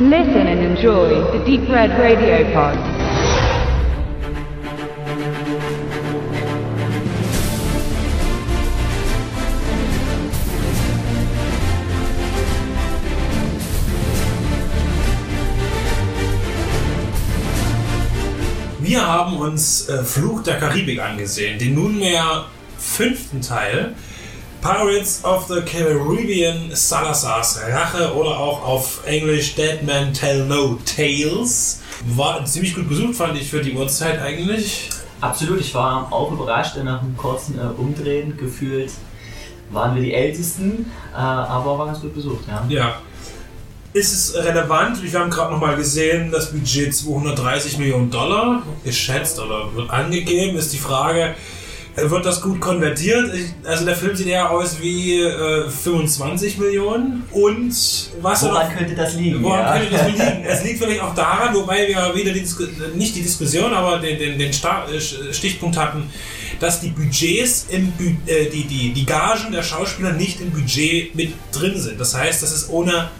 Listen and enjoy the Deep Red Radio Pod. Wir haben uns äh, Fluch der Karibik angesehen, den nunmehr fünften Teil. Pirates of the Caribbean Salazar's Rache oder auch auf Englisch Dead Man Tell No Tales. War ziemlich gut besucht, fand ich für die Uhrzeit eigentlich. Absolut, ich war auch überrascht, denn nach einem kurzen äh, Umdrehen gefühlt waren wir die Ältesten, äh, aber war ganz gut besucht, ja. Ja. Ist es relevant? Wir haben gerade nochmal gesehen, das Budget 230 Millionen Dollar geschätzt oder wird angegeben. Ist die Frage, wird das gut konvertiert? Ich, also der Film sieht eher aus wie äh, 25 Millionen. Und was Woran noch- könnte das liegen? Woran ja? könnte das liegen? Es liegt vielleicht auch daran, wobei wir wieder die Disku nicht die Diskussion, aber den, den, den Sta äh, Stichpunkt hatten, dass die Budgets im Bü äh, die, die, die Gagen der Schauspieler nicht im Budget mit drin sind. Das heißt, das ist ohne.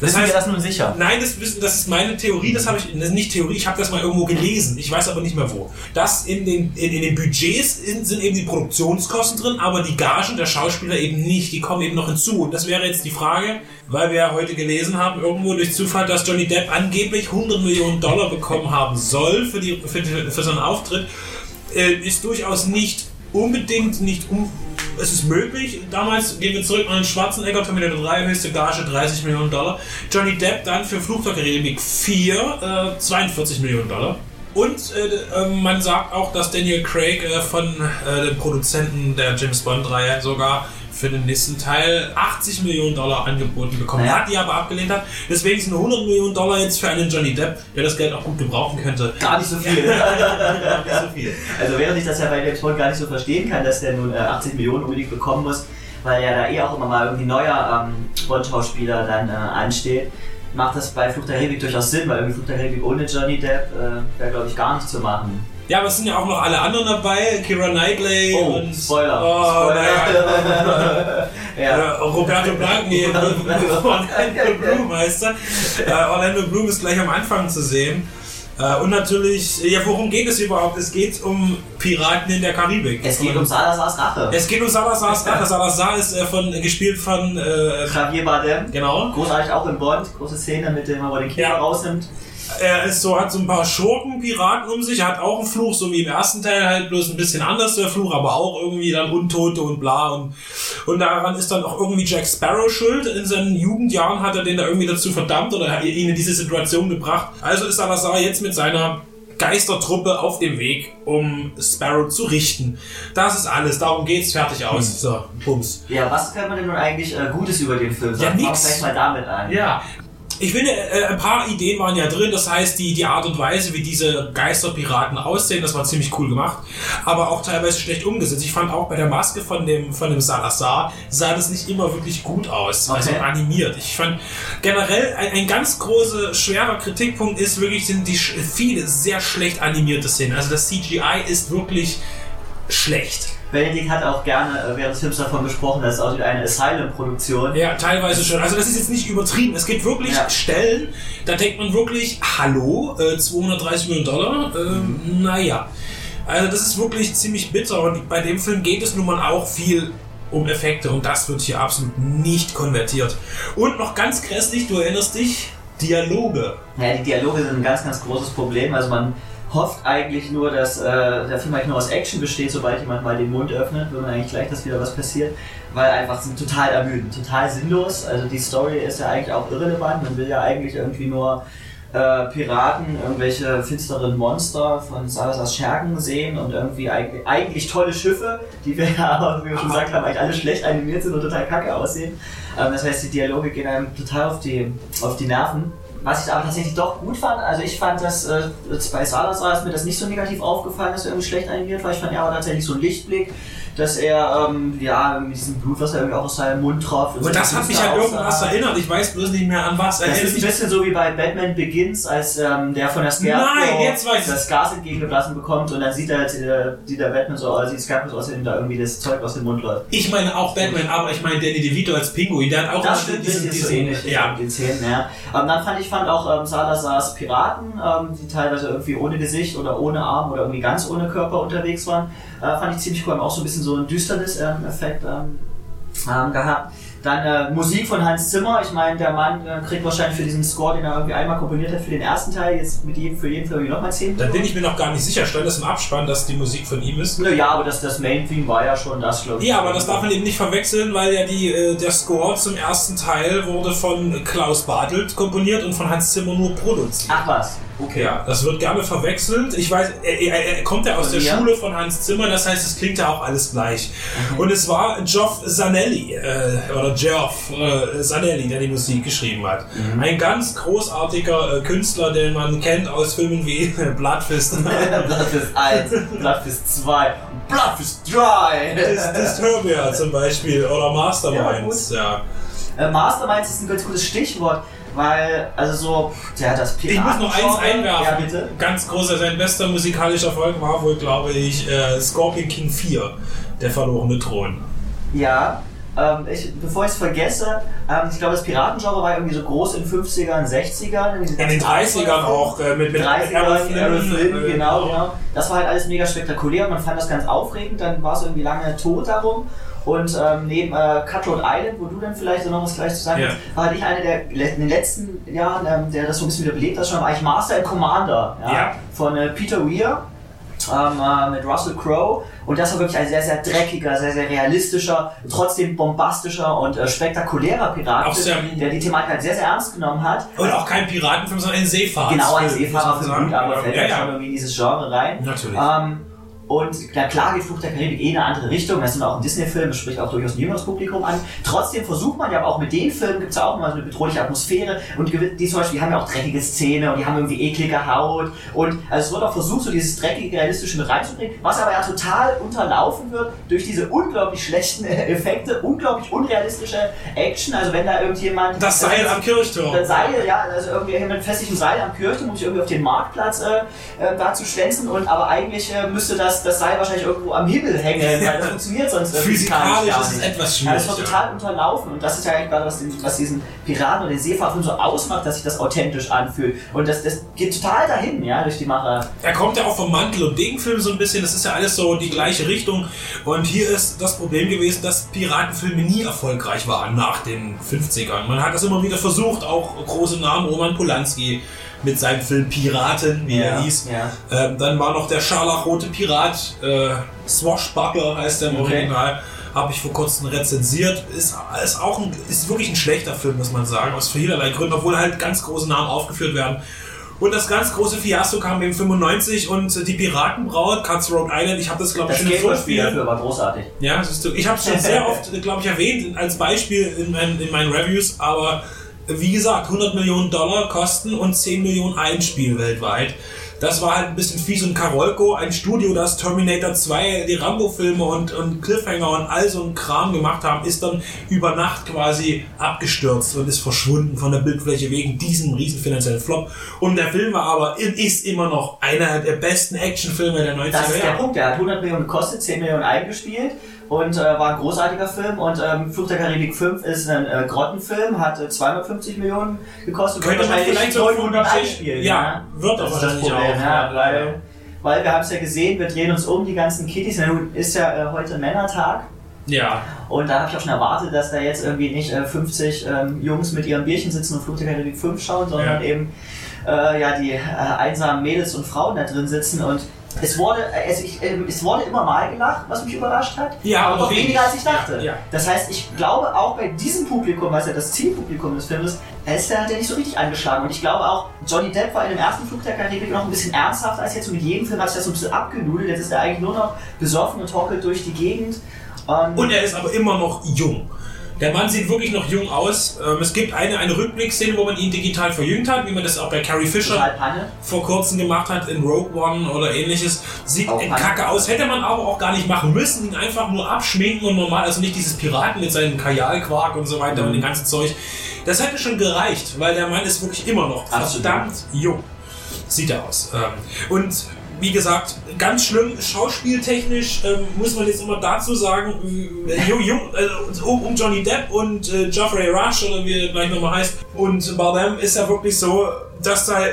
Das Wissen heißt, wir das nun sicher? Nein, das, wissen- das ist meine Theorie, das habe ich, das ist nicht Theorie, ich habe das mal irgendwo gelesen, ich weiß aber nicht mehr wo. Dass in den, in, in den Budgets in, sind eben die Produktionskosten drin, aber die Gagen der Schauspieler eben nicht, die kommen eben noch hinzu. Und das wäre jetzt die Frage, weil wir ja heute gelesen haben, irgendwo durch Zufall, dass Johnny Depp angeblich 100 Millionen Dollar bekommen haben soll für, die, für, die, für seinen Auftritt, äh, ist durchaus nicht unbedingt nicht um, es ist möglich. Damals gehen wir zurück an den Schwarzenegger, Terminator 3, höchste Gage 30 Millionen Dollar. Johnny Depp dann für Flug der Karibik 4, äh, 42 Millionen Dollar. Und äh, äh, man sagt auch, dass Daniel Craig äh, von äh, den Produzenten der James Bond-Reihe sogar für den nächsten Teil 80 Millionen Dollar angeboten bekommen Naja. hat, die aber abgelehnt hat. Deswegen sind 100 Millionen Dollar jetzt für einen Johnny Depp, der das Geld auch gut gebrauchen könnte. Gar nicht so viel. Viel. Also während ich das ja bei James Bond gar nicht so verstehen kann, dass der nun äh, 80 Millionen unbedingt bekommen muss, weil ja da eh auch immer mal irgendwie neuer ähm, Bond-Schauspieler dann äh, ansteht, macht das bei Flucht der Karibik durchaus Sinn, weil irgendwie Flucht der Karibik ohne Johnny Depp äh, wäre glaube ich gar nicht zu machen. Ja, aber es sind ja auch noch alle anderen dabei, Kira Knightley Oh, und Spoiler. Oh, Spoiler. naja. ja. Roberto Blanco, Orlando Bloom heißt er. Äh, Orlando Bloom ist gleich am Anfang zu sehen. Äh, und natürlich, ja, worum geht es überhaupt? Es geht um Piraten in der Karibik. Es geht um Salazar's Rache. Es geht um Salazar's Rache. Salazar ist äh, von, gespielt von, äh, Javier Bardem. genau. Großartig auch in Bond, große Szene mit dem, wo er den Kiefer Ja. rausnimmt. Er ist so, hat so ein paar Schurken-Piraten um sich, hat auch einen Fluch, so wie im ersten Teil, halt bloß ein bisschen anders der Fluch, aber auch irgendwie dann Untote und bla und, und daran ist dann auch irgendwie Jack Sparrow schuld. In seinen Jugendjahren hat er den da irgendwie dazu verdammt oder hat ihn in diese Situation gebracht. Also ist Salazar jetzt mit seiner Geistertruppe auf dem Weg, um Sparrow zu richten. Das ist alles, darum geht's, fertig aus. So, Bums. Ja, was kann man denn nun eigentlich äh, Gutes über den Film sagen? nix. Fangen wir gleich mal damit an. Ja. Ich finde, äh, ein paar Ideen waren ja drin. Das heißt, die, die Art und Weise, wie diese Geisterpiraten aussehen, das war ziemlich cool gemacht. Aber auch teilweise schlecht umgesetzt. Ich fand auch bei der Maske von dem, von dem Salazar sah das nicht immer wirklich gut aus. Also Okay. animiert. Ich fand generell ein, ein ganz großer, schwerer Kritikpunkt ist wirklich, sind die viele sehr schlecht animierte Szenen. Also das CGI ist wirklich schlecht. Benedikt hat auch gerne äh, während des Films davon gesprochen, dass es aussieht wie eine Asylum-Produktion. Ja, teilweise schon. Also das ist jetzt nicht übertrieben. Es gibt wirklich Ja. Stellen, da denkt man wirklich, hallo, äh, 230 Millionen Dollar? Ähm, Naja. Also das ist wirklich ziemlich bitter und bei dem Film geht es nun mal auch viel um Effekte und das wird hier absolut nicht konvertiert. Und noch ganz grässlich, du erinnerst dich, Dialoge. Ja, die Dialoge sind ein ganz, ganz großes Problem. Also man hofft eigentlich nur, dass äh, der Film eigentlich nur aus Action besteht, sobald jemand mal den Mund öffnet, will man eigentlich gleich, dass wieder was passiert, weil einfach sind total ermüdend, total sinnlos. Also die Story ist ja eigentlich auch irrelevant. Man will ja eigentlich irgendwie nur äh, Piraten, irgendwelche finsteren Monster von Salazar's Schergen sehen und irgendwie eigentlich, eigentlich tolle Schiffe, die wir ja, aber, wie wir schon gesagt haben, eigentlich alle schlecht animiert sind und total kacke aussehen. Ähm, das heißt, die Dialoge gehen einem total auf die, auf die Nerven. Was ich aber tatsächlich doch gut fand, also ich fand das, äh, bei Salazar ist mir das nicht so negativ aufgefallen, dass er irgendwie schlecht animiert war. Ich fand er aber tatsächlich so ein Lichtblick. Dass er, ähm, ja, mit diesem Blut, was er irgendwie auch aus seinem Mund tropft. und Und so das hat mich an irgendwas erinnert. Ich weiß bloß nicht mehr an was. Das Erinnert ist ein bisschen so wie bei Batman Begins, als ähm, der von der Scarecrow das Gas entgegengeblasen bekommt und dann sieht er, äh, sieht der Batman so, also die Scarecrow so aus, ihm da irgendwie das Zeug aus dem Mund läuft. Ich meine auch Batman, aber ich meine Danny DeVito als Pinguin, der hat auch Das stimmt, das ist so ähnlich ja. den Zähnen, ja. Ähm, dann fand ich fand auch ähm, Salazars Piraten, ähm, die teilweise irgendwie ohne Gesicht oder ohne Arm oder irgendwie ganz ohne Körper unterwegs waren, äh, fand ich ziemlich cool. Haben auch so ein bisschen so einen Düsternis-Effekt ähm, ähm, gehabt. Dann äh, Musik von Hans Zimmer. Ich meine, der Mann äh, kriegt wahrscheinlich für diesen Score, den er irgendwie einmal komponiert hat, für den ersten Teil, jetzt mit jedem, für jeden Film nochmal 10 Da bin ich mir noch gar nicht sicher. Stand das im Abspann, dass die Musik von ihm ist? Ja, aber das, das Main-Theme war ja schon das, glaube ich. Ja, aber das darf man eben nicht verwechseln, weil ja die, äh, der Score zum ersten Teil wurde von Klaus Bartelt komponiert und von Hans Zimmer nur produziert. Ach was, okay. Ja, das wird gerne verwechselt. Ich weiß, er, er, er kommt ja aus der Ja. Schule von Hans Zimmer, das heißt, es klingt ja auch alles gleich. Und es war Geoff Zanelli, äh, oder Geoff äh, Zanelli, der die Musik geschrieben hat. Ein ganz großartiger äh, Künstler, den man kennt aus Filmen wie Bloodfist, Bloodfist 1, Bloodfist 2, Bloodfist 3. Dis- Disturbia zum Beispiel, oder Masterminds, ja. Äh, Masterminds ist ein ganz gutes Stichwort, weil, also so, der hat das Ich muss noch eins einwerfen. Ja, bitte. Ganz großer, sein bester musikalischer Erfolg war wohl, glaube ich, äh, Scorpion King 4, der verlorene Thron. Ja, ähm, ich, bevor ich es vergesse, ähm, ich glaube, das Piratengenre war irgendwie so groß in 50ern, 60ern. In den 30ern auch, äh, mit, mit 30ern, Errol Flynn, genau, genau. Das war halt alles mega spektakulär und man fand das ganz aufregend. Dann war es irgendwie lange tot darum. Und ähm, neben äh, Cutthroat Island, wo du dann vielleicht so noch was gleich zu sagen Ja. hast, war ich einer der in den letzten Jahren, ähm, der das so ein bisschen wieder belebt hat, schon war ich Master and Commander ja, Ja. von äh, Peter Weir ähm, äh, mit Russell Crowe. Und das war wirklich ein sehr, sehr dreckiger, sehr, sehr realistischer, trotzdem bombastischer und äh, spektakulärer Pirat, der die Thematik halt sehr, sehr ernst genommen hat. Und auch kein Piratenfilm, sondern ein Seefahrer. Genau, ein Seefahrer für gut, aber fällt ja, halt ja. schon irgendwie in dieses Genre rein. Natürlich. Ähm, und na klar geht Fluch der Karibik eh in eine andere Richtung. Das ist auch ein Disney-Film, das spricht auch durchaus ein jüngeres Publikum an. Trotzdem versucht man ja auch mit den Filmen, gibt es ja auch immer so eine bedrohliche Atmosphäre. Und die die zum Beispiel die haben ja auch dreckige Szene und die haben irgendwie eklige Haut. Und also es wird auch versucht, so dieses dreckige, realistische mit reinzubringen, was aber ja total unterlaufen wird durch diese unglaublich schlechten Effekte, unglaublich unrealistische Action. Also wenn da irgendjemand... Das Seil am Kirchturm. Das Seil, ja, also irgendwie mit festlichem Seil am Kirchturm, muss ich irgendwie auf den Marktplatz äh, äh, da zu schlänzen und aber eigentlich äh, müsste das, das Seil wahrscheinlich irgendwo am Himmel hängen, weil das funktioniert sonst Physikalisch gar ist es nicht. etwas Ja, schwierig. das wird ja. total unterlaufen und das ist ja eigentlich gerade, was, was diesen Piraten oder den Seefahrern so ausmacht, dass sich das authentisch anfühlt. Und das, das geht total dahin, ja, durch die Macher. Er kommt ja auch vom Mantel- und Degenfilm so ein bisschen, das ist ja alles so die gleiche Richtung. Und hier ist das Problem gewesen, dass Piratenfilme nie erfolgreich waren nach den 50ern. Man hat das immer wieder versucht, auch große Namen, Roman Polanski mit seinem Film Piraten, wie er hieß. Ja. Ähm, dann war noch der scharlachrote Pirat, äh, Swashbuckler heißt der im Okay. Original. Habe ich vor kurzem rezensiert. Ist, ist auch ein, ist wirklich ein schlechter Film, muss man sagen, aus vielerlei Gründen, obwohl halt ganz große Namen aufgeführt werden. Und das ganz große Fiasko kam eben 95 und die Piratenbraut, Cutthroat Island, ich habe das glaube ich Das schon dafür war großartig. ja, ich habe es schon sehr oft, glaube ich, erwähnt als Beispiel in, mein, in meinen Reviews, aber wie gesagt, 100 Millionen Dollar Kosten und 10 Millionen Einspiel weltweit. Das war halt ein bisschen fies und Karolko, ein Studio, das Terminator 2, die Rambo-Filme und, und Cliffhanger und all so ein Kram gemacht haben, ist dann über Nacht quasi abgestürzt und ist verschwunden von der Bildfläche wegen diesem riesen finanziellen Flop. Und der Film war aber, ist immer noch einer der besten Actionfilme der 90er Das ist der Jahre. Punkt, der hat 100 Millionen gekostet, 10 Millionen eingespielt und äh, war ein großartiger Film. Und ähm, Fluch der Karibik 5 ist ein äh, Grottenfilm, hat äh, 250 Millionen gekostet. Könnte man vielleicht so 900 vom Budget- einspielen. Ja, wird das aber das Problem, auch, ja, ja. weil, weil wir haben es ja gesehen, wir drehen uns um, die ganzen Kitties. Ist ja äh, heute Männertag. Ja, Und da habe ich auch schon erwartet, dass da jetzt irgendwie nicht äh, 50 ähm, Jungs mit ihrem Bierchen sitzen und Fluch der Karibik 5 schauen, sondern Ja. eben äh, ja, die äh, einsamen Mädels und Frauen da drin sitzen und es wurde, es, ich, ähm, es wurde immer mal gelacht, was mich überrascht hat, Ja, aber doch wenig. weniger als ich dachte. Ja, ja. Das heißt, ich glaube auch bei diesem Publikum, was ja das Zielpublikum des Films ist, der hat er nicht so richtig angeschlagen. Und ich glaube auch, Johnny Depp war in dem ersten Flug der Karibik noch ein bisschen ernsthafter als jetzt. Und mit jedem Film hat sich das so ein bisschen abgenudelt. Jetzt ist er eigentlich nur noch besoffen und hockelt durch die Gegend. Ähm, Und er ist aber immer noch jung. Der Mann sieht wirklich noch jung aus. Ähm, es gibt eine, eine Rückblickszene, wo man ihn digital verjüngt hat, wie man das auch bei Carrie Fisher vor kurzem gemacht hat in Rogue One oder ähnliches. Sieht Auch in Panne. kacke aus. Hätte man aber auch gar nicht machen müssen. Ihn einfach nur abschminken und normal, also nicht dieses Piraten mit seinem Kajalquark und so weiter Mhm. und dem ganzen Zeug. Das hätte schon gereicht, weil der Mann ist wirklich immer noch Absolut. verdammt jung. Sieht er aus. Ähm, Und wie gesagt, ganz schlimm, schauspieltechnisch ähm, muss man jetzt immer dazu sagen, äh, jung, äh, um, Johnny Depp und äh, Geoffrey Rush oder wie er gleich nochmal heißt und Bardem ist ja wirklich so, dass da äh,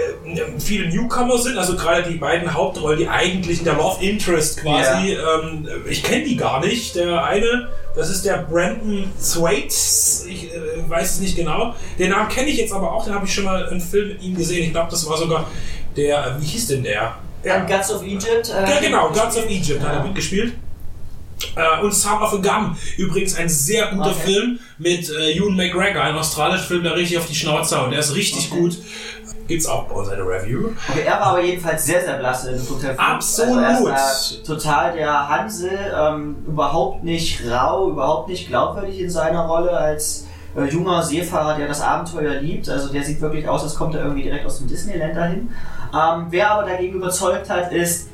viele Newcomer sind, also gerade die beiden Hauptrollen, die eigentlichen, der Love Interest quasi, ähm, ich kenne die gar nicht. Der eine, das ist der Brandon Thwaites, ich äh, weiß es nicht genau. Den Namen kenne ich jetzt aber auch, den habe ich schon mal einen Film mit ihm gesehen. Ich glaube, das war sogar der, wie hieß denn der? Ja, Guts of Egypt. Äh, Ja, genau, Gods of Egypt hat er Ja. mitgespielt. Äh, und Son of a Gun, übrigens ein sehr guter Okay. Film mit äh, Ewan McGregor, ein australischer Film, der richtig auf die Schnauze haut. Der ist richtig Okay. gut. Gibt's auch bei uns eine Review. Okay, er war aber jedenfalls sehr, sehr blasse in Flugzeug. Absolut. Also er total der Hansel, ähm, überhaupt nicht rau, überhaupt nicht glaubwürdig in seiner Rolle als äh, junger Seefahrer, der das Abenteuer liebt. Also der sieht wirklich aus, als kommt er irgendwie direkt aus dem Disneyland dahin. Ähm, wer aber dagegen überzeugt hat, ist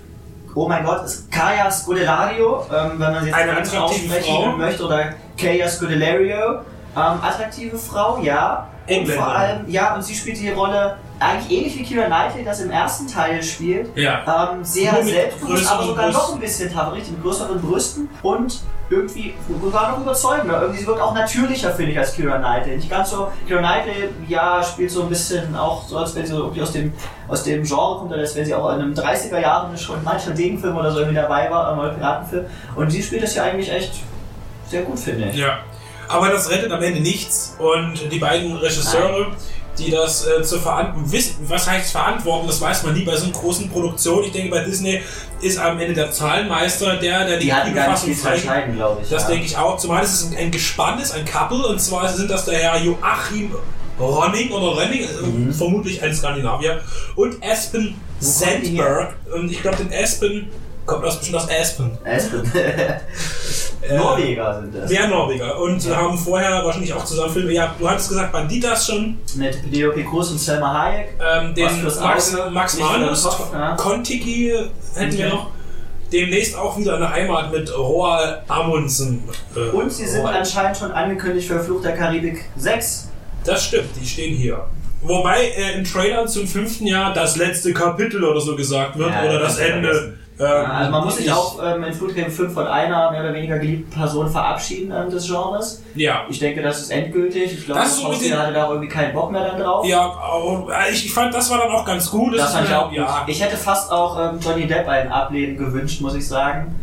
Oh mein Gott, ist Kaya Scudelario, ähm, wenn man sie jetzt Eine attraktive aussprechen Frau. möchte, oder Kaya Scudelario. Ähm, attraktive Frau, ja. Und vor allem, ja, und sie spielt die Rolle eigentlich ähnlich wie Keira Knightley das im ersten Teil spielt. Ja. Ähm, sehr selbstbewusst, aber sogar noch Brüsten. ein bisschen richtig, mit größeren Brüsten und irgendwie sogar noch überzeugender. Irgendwie, sie wirkt auch natürlicher, finde ich, als Keira Knightley. Nicht ganz so, Keira Knightley, ja, spielt so ein bisschen auch so, als wenn sie irgendwie aus dem, aus dem Genre kommt, oder als wenn sie auch in einem 30er Jahren schon mancher Gegenfilm oder so irgendwie dabei war, oder Piratenfilm. Und sie spielt das ja eigentlich echt sehr gut, finde ich. Ja. Aber das rettet am Ende nichts. Und die beiden Regisseure, die das äh, zu verantworten wissen, was heißt verantworten, das weiß man nie bei so einer großen Produktion. Ich denke, bei Disney ist am Ende der Zahlenmeister der, der die Die hatten gar nicht entscheiden, glaube ich. Das ja. denke ich auch. Zumal es ist ein, ein Gespann ist, ein Couple. Und zwar sind das der Herr Joachim Ronning oder Renning, äh, Mhm. vermutlich ein Skandinavier. Und Aspen Wo? Sandberg. Und ich glaube, den Aspen kommt aus, bestimmt aus Aspen. Aspen. Äh, Norweger sind das. Der Norweger. Und haben vorher wahrscheinlich auch zusammen Filme. Ja, du hattest gesagt, Banditas schon. Mit Penelope Cruz und Selma Hayek. Ähm, den Max, Auge, Max Manus, ja. Kontiki hätten wir Okay. noch. Demnächst auch wieder eine Heimat mit Roald Amundsen. Äh, Und sie sind Roald. anscheinend schon angekündigt für Fluch der Karibik 6. Das stimmt, die stehen hier. Wobei äh, im Trailer zum fünften Jahr das letzte Kapitel oder so gesagt wird Ja, oder das das Ende. Ähm, also man muss sich ich- auch ähm, in der Karibik 5 von einer mehr oder weniger geliebten Person verabschieden ähm, des Genres. Ja. Ich denke, das ist endgültig. Ich glaube, Das das so den- hatte da auch irgendwie keinen Bock mehr dann drauf. Ja, äh, ich, ich fand, das war dann auch ganz gut. Das ist fand ich auch gut. ja. Ich hätte fast auch ähm, Johnny Depp ein Ableben gewünscht, muss ich sagen.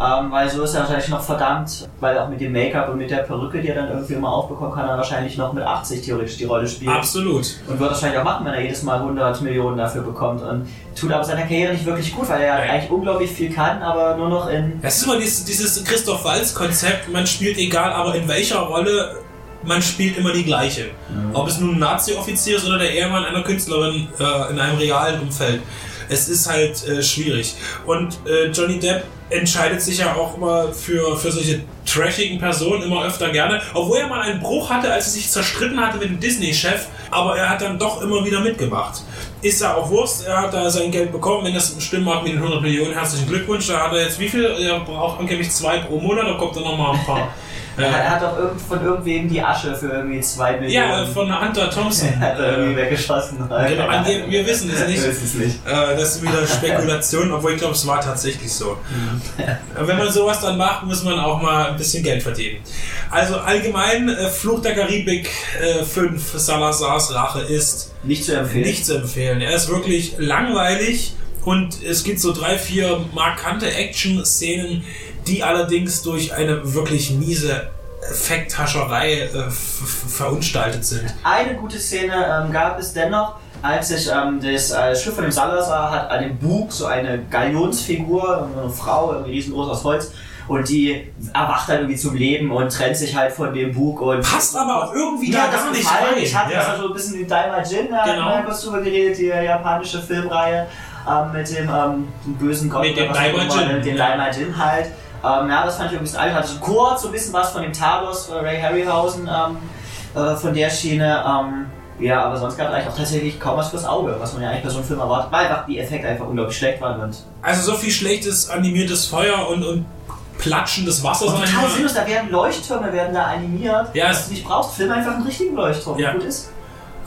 Ähm, weil so ist er wahrscheinlich noch verdammt, weil auch mit dem Make-up und mit der Perücke, die er dann irgendwie immer aufbekommt, kann er wahrscheinlich noch mit 80 theoretisch die Rolle spielen. Absolut. Und wird wahrscheinlich auch machen, wenn er jedes Mal 100 Millionen dafür bekommt. Und tut aber seiner Karriere nicht wirklich gut, weil er Nein. eigentlich unglaublich viel kann, aber nur noch in. Es ist immer dieses, dieses Christoph Waltz-Konzept, man spielt egal, aber in welcher Rolle, man spielt immer die gleiche. Ob es nun ein Nazi-Offizier ist oder der Ehemann einer Künstlerin äh, in einem realen Umfeld. Es ist halt äh, schwierig. Und äh, Johnny Depp entscheidet sich ja auch immer für, für solche trashigen Personen immer öfter gerne. Obwohl er mal einen Bruch hatte, als er sich zerstritten hatte mit dem Disney-Chef, aber er hat dann doch immer wieder mitgemacht. Ist ja auch Wurst, er hat da sein Geld bekommen, wenn das stimmt macht mit den 100 Millionen, herzlichen Glückwunsch. Da hat er jetzt wie viel? Er braucht angeblich zwei pro Monat, da kommt dann nochmal ein paar. Er, äh, er hat auch irgend, von irgendwem die Asche für irgendwie 2 Millionen. ja, von Hunter Thompson. hat er irgendwie Äh, weggeschossen. Genau, ange- wir wissen es nicht. Wir wissen es nicht. Äh, das ist wieder Spekulation, obwohl ich glaube, es war tatsächlich so. Äh, Wenn man sowas dann macht, muss man auch mal ein bisschen Geld verdienen. Also allgemein, äh, Fluch der Karibik äh, 5, Salazars Rache ist Nicht zu empfehlen. nicht zu empfehlen. Er ist wirklich langweilig und es gibt so drei, vier markante Action-Szenen, die allerdings durch eine wirklich miese Effekthascherei äh, verunstaltet sind. Eine gute Szene ähm, gab es dennoch, als sich ähm, das äh, Schiff von dem Salazar hat an dem Bug so eine Galionsfigur, eine Frau, irgendwie riesengroß aus Holz, und die erwacht dann irgendwie zum Leben und trennt sich halt von dem Bug und Passt aber auch irgendwie ja, da gar nicht rein. Ich hatte Ja. also ein bisschen die Daima Jin, da Genau. kurz drüber geredet, die japanische Filmreihe ähm, mit dem ähm, bösen Gott, Mit dem was auch Daima immer, Jin, Den ja. Daima Jin halt. Ähm, ja, das fand ich ein bisschen alt. Hatte so kurz so ein bisschen was von dem Talos, äh, Ray Harryhausen, ähm, äh, von der Schiene. Ähm, ja, aber sonst gab es eigentlich auch tatsächlich kaum was fürs Auge, was man ja eigentlich bei so einem Film erwartet, weil einfach die Effekte einfach unglaublich schlecht waren und, Also so viel schlechtes animiertes Feuer und, und platschendes Wasser, und total sinnlos, da werden Leuchttürme werden da animiert, Ja, was es- du nicht brauchst. Film einfach einen richtigen Leuchtturm, Ja. gut ist.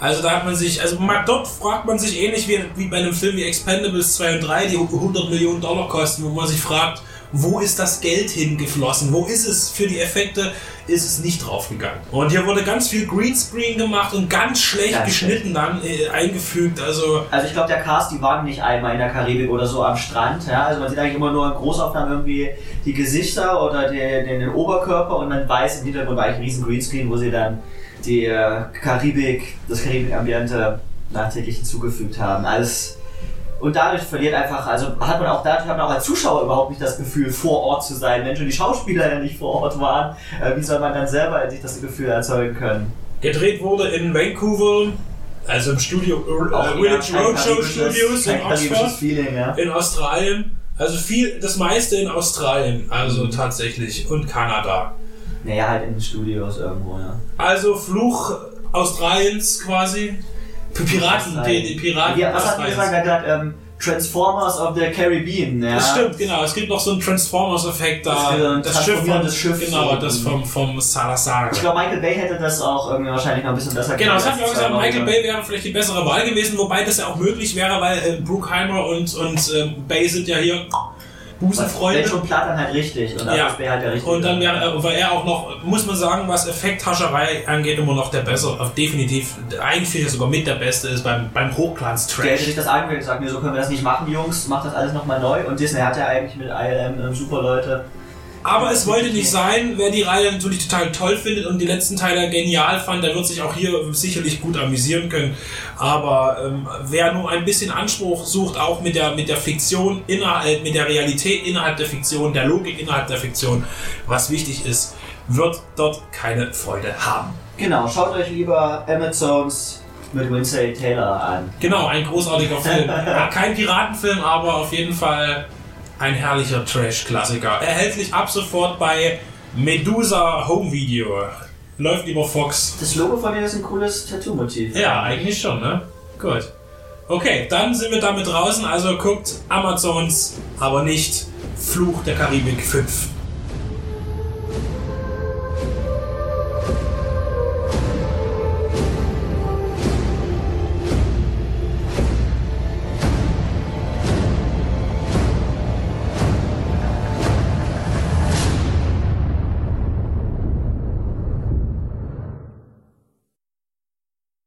Also da hat man sich, also dort fragt man sich ähnlich wie, wie bei einem Film wie Expendables 2 und 3, die 100 Millionen Dollar kosten, wo man sich fragt, wo ist das Geld hingeflossen? Wo ist es für die Effekte? Ist es nicht draufgegangen. Und hier wurde ganz viel Greenscreen gemacht und ganz schlecht Ganz geschnitten dann äh, eingefügt. Also Also ich glaube, der Cast, die waren nicht einmal in der Karibik oder so am Strand. Ja? Also man sieht eigentlich immer nur in Großaufnahmen irgendwie die Gesichter oder den, den, den Oberkörper und man weiß im Hintergrund war eigentlich ein riesen Greenscreen, wo sie dann die äh, Karibik, das Karibik-Ambiente nachträglich hinzugefügt haben. Alles und dadurch verliert einfach, also hat man auch dadurch hat man auch als Zuschauer überhaupt nicht das Gefühl, vor Ort zu sein. Wenn schon die Schauspieler ja nicht vor Ort waren, äh, wie soll man dann selber sich das Gefühl erzeugen können? gedreht wurde in Vancouver, also im Studio äh, Village Roadshow Studios in Oxford. Feeling, ja. in Australien. Also viel, das meiste in Australien, also Mhm. tatsächlich. Und Kanada. Naja, halt in den Studios irgendwo, ja. Also Fluch Australiens quasi. Für Piraten, die, die Piraten Ja, was hat die gesagt? Er hat gesagt, ähm, Transformers of the Caribbean. Ja. Das stimmt, genau. Es gibt noch so einen Transformers-Effekt Das da. ein Das Schiff, transformierendes Schiff, genau, das vom, vom Salazar. Ich glaube, Michael Bay hätte das auch irgendwie wahrscheinlich noch ein bisschen besser Genau, das gemacht hat mir auch gesagt, Michael. Bay wäre vielleicht die bessere Wahl gewesen, wobei das ja auch möglich wäre, weil äh, Bruckheimer und, und ähm, Bay sind ja hier Busenfreunde. Wenn schon platt, dann halt richtig. Und dann Ja. Bay halt der richtige. Und dann wäre er, war er auch noch, muss man sagen, was Effekthascherei angeht, immer noch der bessere, äh, definitiv, eigentlich finde ich sogar mit der Beste ist beim, beim Der hätte Hochglanz-Trash. sich das angehört und gesagt, nee, so können wir das nicht machen, Jungs, macht das alles nochmal neu. Und Disney hat ja eigentlich mit ILM ähm, super Leute. Aber es wollte nicht sein, wer die Reihe natürlich total toll findet und die letzten Teile genial fand, der wird sich auch hier sicherlich gut amüsieren können. Aber ähm, wer nur ein bisschen Anspruch sucht, auch mit der, mit der Fiktion innerhalb, mit der Realität innerhalb der Fiktion, der Logik innerhalb der Fiktion, was wichtig ist, wird dort keine Freude haben. Genau, schaut euch lieber Amazons mit Winston Taylor an. Genau, ein großartiger Film. Kein Piratenfilm, aber auf jeden Fall ein herrlicher Trash-Klassiker. Erhältlich ab sofort bei Medusa Home Video. Läuft über Fox. Das Logo von denen ist ein cooles Tattoo-Motiv. Ja, eigentlich schon, ne? Gut. Okay, dann sind wir damit draußen. Also guckt Amazons, aber nicht Fluch der Karibik 5.